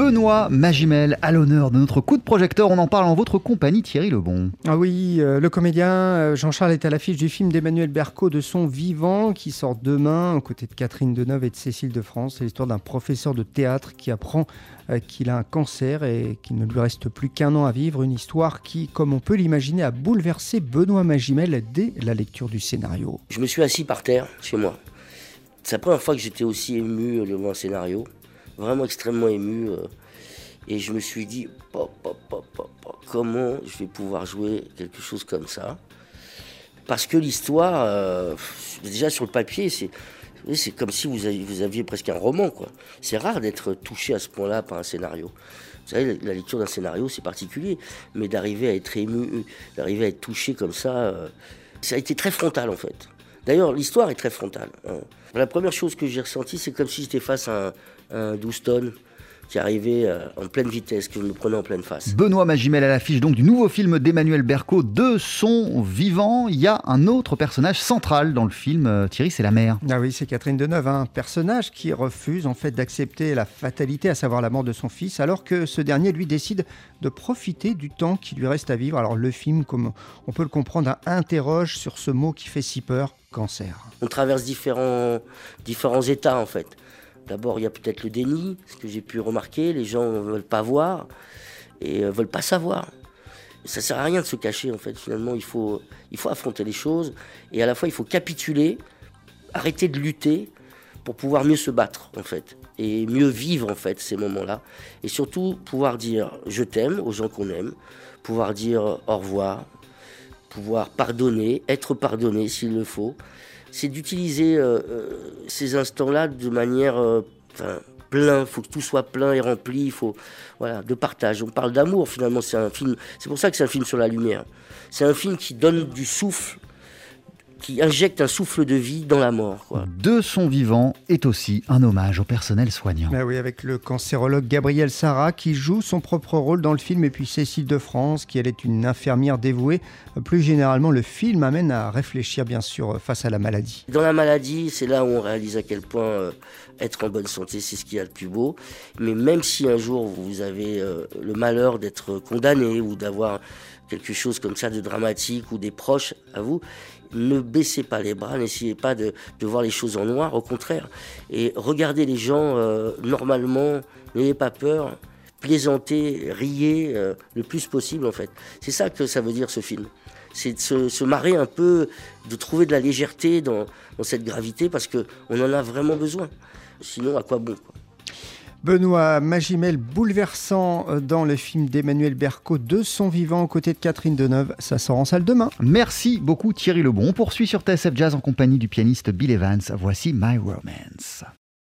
Benoît Magimel à l'honneur de notre coup de projecteur. On en parle en votre compagnie, Thierry Lebon. Ah oui, euh, le comédien euh, Jean-Charles est à l'affiche du film d'Emmanuel Berco de son vivant qui sort demain aux côtés de Catherine Deneuve et de Cécile de France. C'est l'histoire d'un professeur de théâtre qui apprend euh, qu'il a un cancer et qu'il ne lui reste plus qu'un an à vivre. Une histoire qui, comme on peut l'imaginer, a bouleversé Benoît Magimel dès la lecture du scénario. Je me suis assis par terre chez moi. C'est la première fois que j'étais aussi ému devant un scénario vraiment extrêmement ému. Euh, et je me suis dit, comment je vais pouvoir jouer quelque chose comme ça? Parce que l'histoire, euh, déjà sur le papier, c'est c'est comme si vous aviez, vous aviez, presque un roman. C'est rare d'être touché à ce point-là par un scénario. Vous savez, la lecture d'un scénario, c'est particulier. Mais d'arriver à être ému, d'arriver à être touché comme ça, euh, ça a été très frontal en fait. D'ailleurs, l'histoire est très frontale. Hein. La première chose que j'ai ressentie, c'est comme si j'étais face à un, 12 tonnes qui arrivait euh, en pleine vitesse, que je me prenais en pleine face. Benoît Magimel à l'affiche donc du nouveau film d'Emmanuel Berco, De son vivant. Il y a un autre personnage central dans le film, euh, Thierry, c'est la mère. Ah oui, c'est Catherine Deneuve, un personnage qui refuse en fait d'accepter la fatalité, à savoir la mort de son fils, alors que ce dernier lui décide de profiter du temps qui lui reste à vivre. Alors le film, comme on peut le comprendre, interroge sur ce mot qui fait si peur, cancer. On traverse différents, différents états en fait. D'abord, il y a peut-être le déni, ce que j'ai pu remarquer. Les gens ne veulent pas voir et ne euh, veulent pas savoir. Ça sert à rien de se cacher, en fait. Finalement, il faut, il faut affronter les choses et à la fois, il faut capituler, arrêter de lutter pour pouvoir mieux se battre, en fait, et mieux vivre, en fait, ces moments-là. Et surtout, pouvoir dire je t'aime aux gens qu'on aime, pouvoir dire au revoir, pouvoir pardonner, être pardonné s'il le faut c'est d'utiliser euh, euh, ces instants-là de manière euh, plein, il faut que tout soit plein et rempli, il faut voilà, de partage. On parle d'amour finalement, c'est un film, c'est pour ça que c'est un film sur la lumière. C'est un film qui donne du souffle qui injecte un souffle de vie dans la mort. De son vivant est aussi un hommage au personnel soignant. Ah oui, avec le cancérologue Gabriel Sarah qui joue son propre rôle dans le film et puis Cécile de France qui elle est une infirmière dévouée. Plus généralement, le film amène à réfléchir bien sûr face à la maladie. Dans la maladie, c'est là où on réalise à quel point euh, être en bonne santé, c'est ce qu'il y a de plus beau. Mais même si un jour vous avez euh, le malheur d'être condamné ou d'avoir quelque chose comme ça de dramatique ou des proches à vous, ne baissez pas les bras, n'essayez pas de, voir les choses en noir, au contraire. Et regardez les gens euh, normalement, n'ayez pas peur, plaisantez, riez euh, le plus possible en fait. C'est ça que ça veut dire ce film. C'est de se, marrer un peu, de trouver de la légèreté dans, cette gravité parce qu'on en a vraiment besoin. Sinon, à quoi bon Benoît Magimel, bouleversant euh, dans le film d'Emmanuel Berco, de son vivant aux côtés de Catherine Deneuve. Ça sort en salle demain. Merci beaucoup Thierry Lebon. On poursuit sur TSF Jazz en compagnie du pianiste Bill Evans. Voici My Romance.